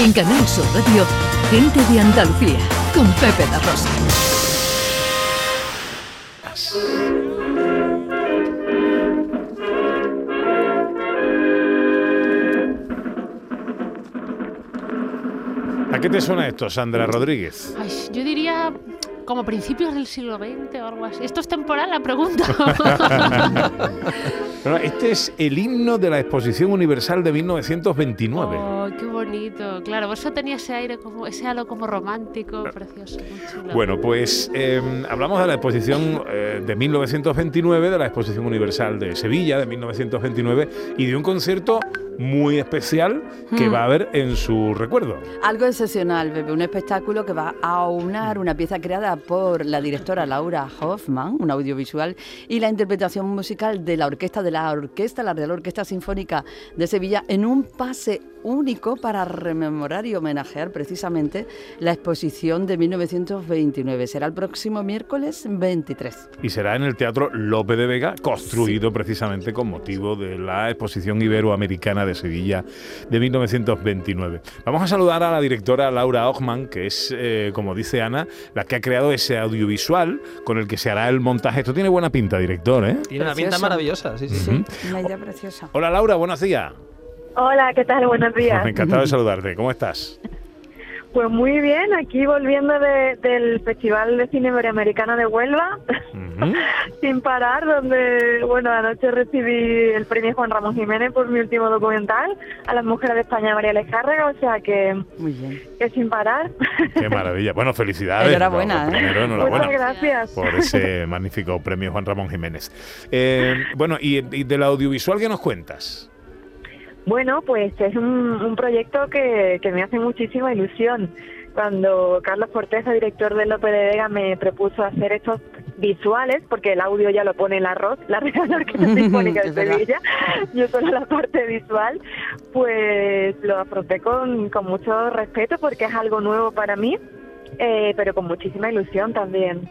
En Canal Sur Radio, Gente de Andalucía, con Pepe La Rosa. ¿A qué te suena esto, Sandra Rodríguez? Ay, yo diría como principios del siglo XX o algo así. ¿Esto es temporal la pregunta? este es el himno de la Exposición Universal de 1929. Oh, qué bonito. Claro, eso tenía ese aire como ese halo como romántico, precioso, Bueno, pues em, hablamos de la exposición eh, de 1929, de la Exposición Universal de Sevilla de 1929 y de un concierto muy especial que hmm. va a haber en su recuerdo. Algo excepcional, Bebe, un espectáculo que va a aunar una pieza creada por la directora Laura Hoffman, un audiovisual, y la interpretación musical de la orquesta de la orquesta, la Real Orquesta Sinfónica de Sevilla, en un pase único para rememorar y homenajear precisamente la exposición de 1929. Será el próximo miércoles 23. Y será en el Teatro Lope de Vega, construido precisamente con motivo de la exposición iberoamericana de Sevilla de 1929. Vamos a saludar a la directora Laura Ochman, que es, eh, como dice Ana, la que ha creado ese audiovisual con el que se hará el montaje. Esto tiene buena pinta, director, ¿eh? Tiene una pinta maravillosa, sí, sí. Una idea preciosa. Hola Laura, buenos días. Hola, ¿qué tal? Buenos días. Encantado de saludarte. ¿Cómo estás? Pues muy bien, aquí volviendo del Festival de Cine Iberoamericano de Huelva, sin parar, donde, bueno, anoche recibí el premio Juan Ramón Jiménez por mi último documental, a las mujeres de España María Alejárraga, o sea que, muy bien. que sin parar. Qué maravilla. Bueno, felicidades. Enhorabuena. ¿eh? Muchas gracias. Por ese magnífico premio Juan Ramón Jiménez. Eh, bueno, y, y del audiovisual, ¿qué nos cuentas? Bueno, pues es un, proyecto que, me hace muchísima ilusión. Cuando Carlos Corteza, director de López de Vega, me propuso hacer estos visuales, porque el audio ya lo pone el arroz, la Real Orquesta Sinfónica de Sevilla, yo solo la parte visual, pues lo afronté con, con mucho respeto porque es algo nuevo para mí eh, pero con muchísima ilusión también.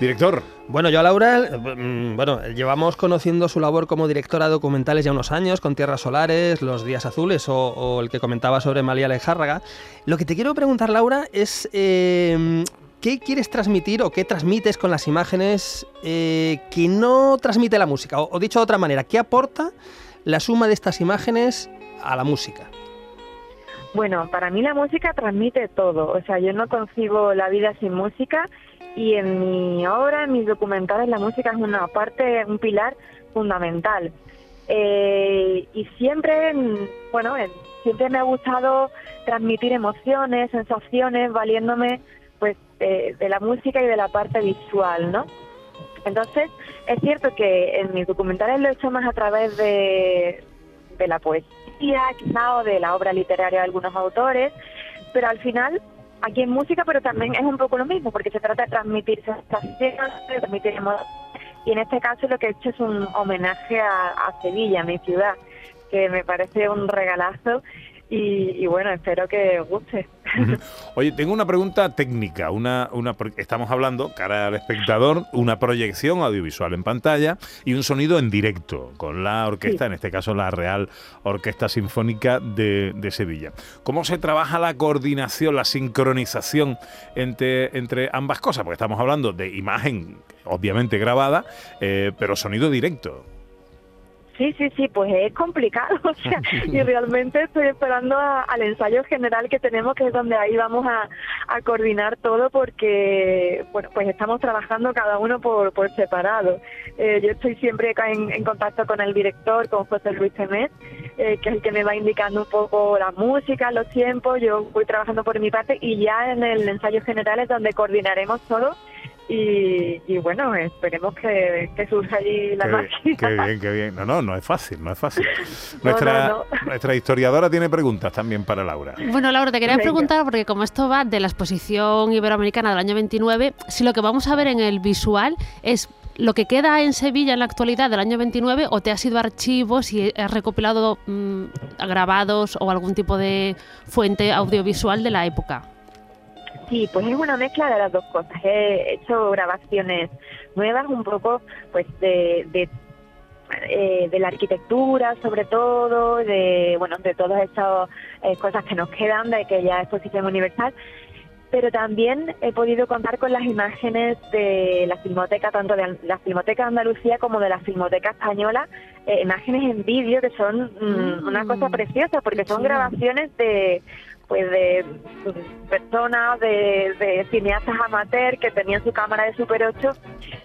Director. Bueno, yo a Laura, mm, bueno, llevamos conociendo su labor como directora de documentales ya unos años, con Tierras Solares, Los Días Azules o, el que comentaba sobre María Lejárraga. Lo que te quiero preguntar, Laura, es... Eh, ¿Qué quieres transmitir o qué transmites con las imágenes eh, que no transmite la música? o dicho de otra manera, ¿qué aporta la suma de estas imágenes a la música? Bueno, para mí la música transmite todo, o sea, yo no concibo la vida sin música y en mi obra, en mis documentales, la música es una parte, un pilar fundamental. Eh, y siempre, bueno, siempre me ha gustado transmitir emociones, sensaciones, valiéndome pues de la música y de la parte visual, ¿no? Entonces, es cierto que en mis documentales lo he hecho más a través de la poesía, quizá, o de la obra literaria de algunos autores, pero al final aquí en música, pero también es un poco lo mismo, porque se trata de transmitir sensaciones, de transmitir emociones, y en este caso lo que he hecho es un homenaje a, a Sevilla, mi ciudad, que me parece un regalazo y, bueno, espero que os guste. Oye, tengo una pregunta técnica. Una, una, estamos hablando, cara al espectador, una proyección audiovisual en pantalla y un sonido en directo con la orquesta, en este caso la Real Orquesta Sinfónica de, Sevilla. ¿Cómo se trabaja la coordinación, la sincronización entre, entre ambas cosas? Porque estamos hablando de imagen, obviamente grabada, eh, pero sonido directo. Sí, sí, sí, pues es complicado, o sea, y realmente estoy esperando al ensayo general que tenemos, que es donde ahí vamos a, coordinar todo, porque, bueno, pues estamos trabajando cada uno por, por separado. Eh, yo estoy siempre en, contacto con el director, con José Luis Temet, eh, que es el que me va indicando un poco la música, los tiempos, yo voy trabajando por mi parte y ya en el ensayo general es donde coordinaremos todo y, bueno, esperemos que, surja allí la máquina. Qué bien, qué bien. No, no, no es fácil, no es fácil. Nuestra, nuestra historiadora tiene preguntas también para Laura. Bueno, Laura, te quería preguntar, porque como esto va de la exposición iberoamericana del año 29, si lo que vamos a ver en el visual es lo que queda en Sevilla en la actualidad del año 29 o te has ido a archivos y has recopilado mm, grabados o algún tipo de fuente audiovisual de la época. Sí, pues es una mezcla de las dos cosas. He hecho grabaciones nuevas, un poco pues de, eh, de la arquitectura, sobre todo, de bueno, de todas esas eh, cosas que nos quedan de aquella exposición universal. Pero también he podido contar con las imágenes de la filmoteca, tanto de la filmoteca de Andalucía como de la filmoteca española, eh, imágenes en vídeo que son mm, una cosa preciosa, porque son grabaciones de pues de personas, de, de, cineastas amateur que tenían su cámara de Super 8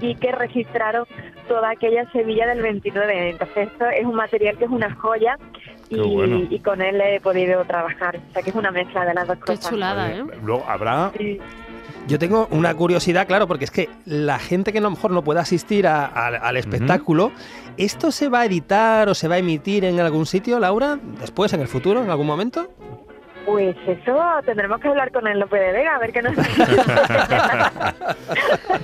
y que registraron toda aquella Sevilla del 29. Entonces esto es un material que es una joya y, y, con él he podido trabajar. O sea que es una mezcla de las dos Qué cosas. chulada, ¿eh? Luego habrá Sí. Yo tengo una curiosidad, claro, porque es que la gente que a lo mejor no pueda asistir a- al espectáculo, ¿esto se va a editar o se va a emitir en algún sitio, Laura? Después, en el futuro, en algún momento? Pues eso tendremos que hablar con el López de Vega a ver qué nos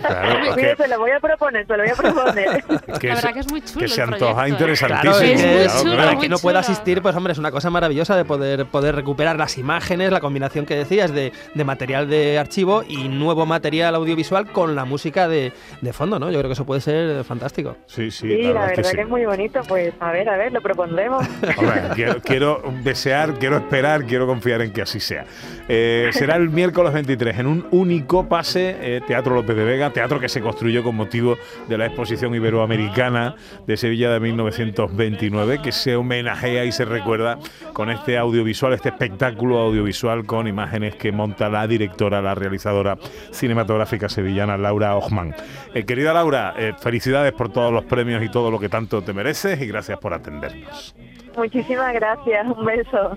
Claro, es Mire, que- se lo voy a proponer, se lo voy a proponer. que La se- verdad que es muy chulo que se el antoja proyecto, ¿eh? interesantísimo. Claro, es que es- chulo, que no pueda asistir, pues hombre, es una cosa maravillosa de poder, poder recuperar las imágenes, la combinación que decías de, de material de archivo y nuevo material audiovisual con la música de, de fondo, ¿no? Yo creo que eso puede ser fantástico. Sí, sí, Sí, la verdad es que, que sí. es muy bonito. Pues a ver, a ver, lo propondremos. Hombre, quiero, quiero desear, quiero esperar, quiero confiar en que así sea. Eh, será el miércoles 23 en un único pase, eh, Teatro López de Vega, teatro que se construyó con motivo de la exposición iberoamericana de Sevilla de 1929, que se homenajea y se recuerda con este audiovisual, este espectáculo audiovisual con imágenes que monta la directora, la realizadora cinematográfica sevillana Laura Ochman. Eh, querida Laura, felicidades por todos los premios y todo lo que tanto te mereces y gracias por atendernos. Muchísimas gracias, un beso.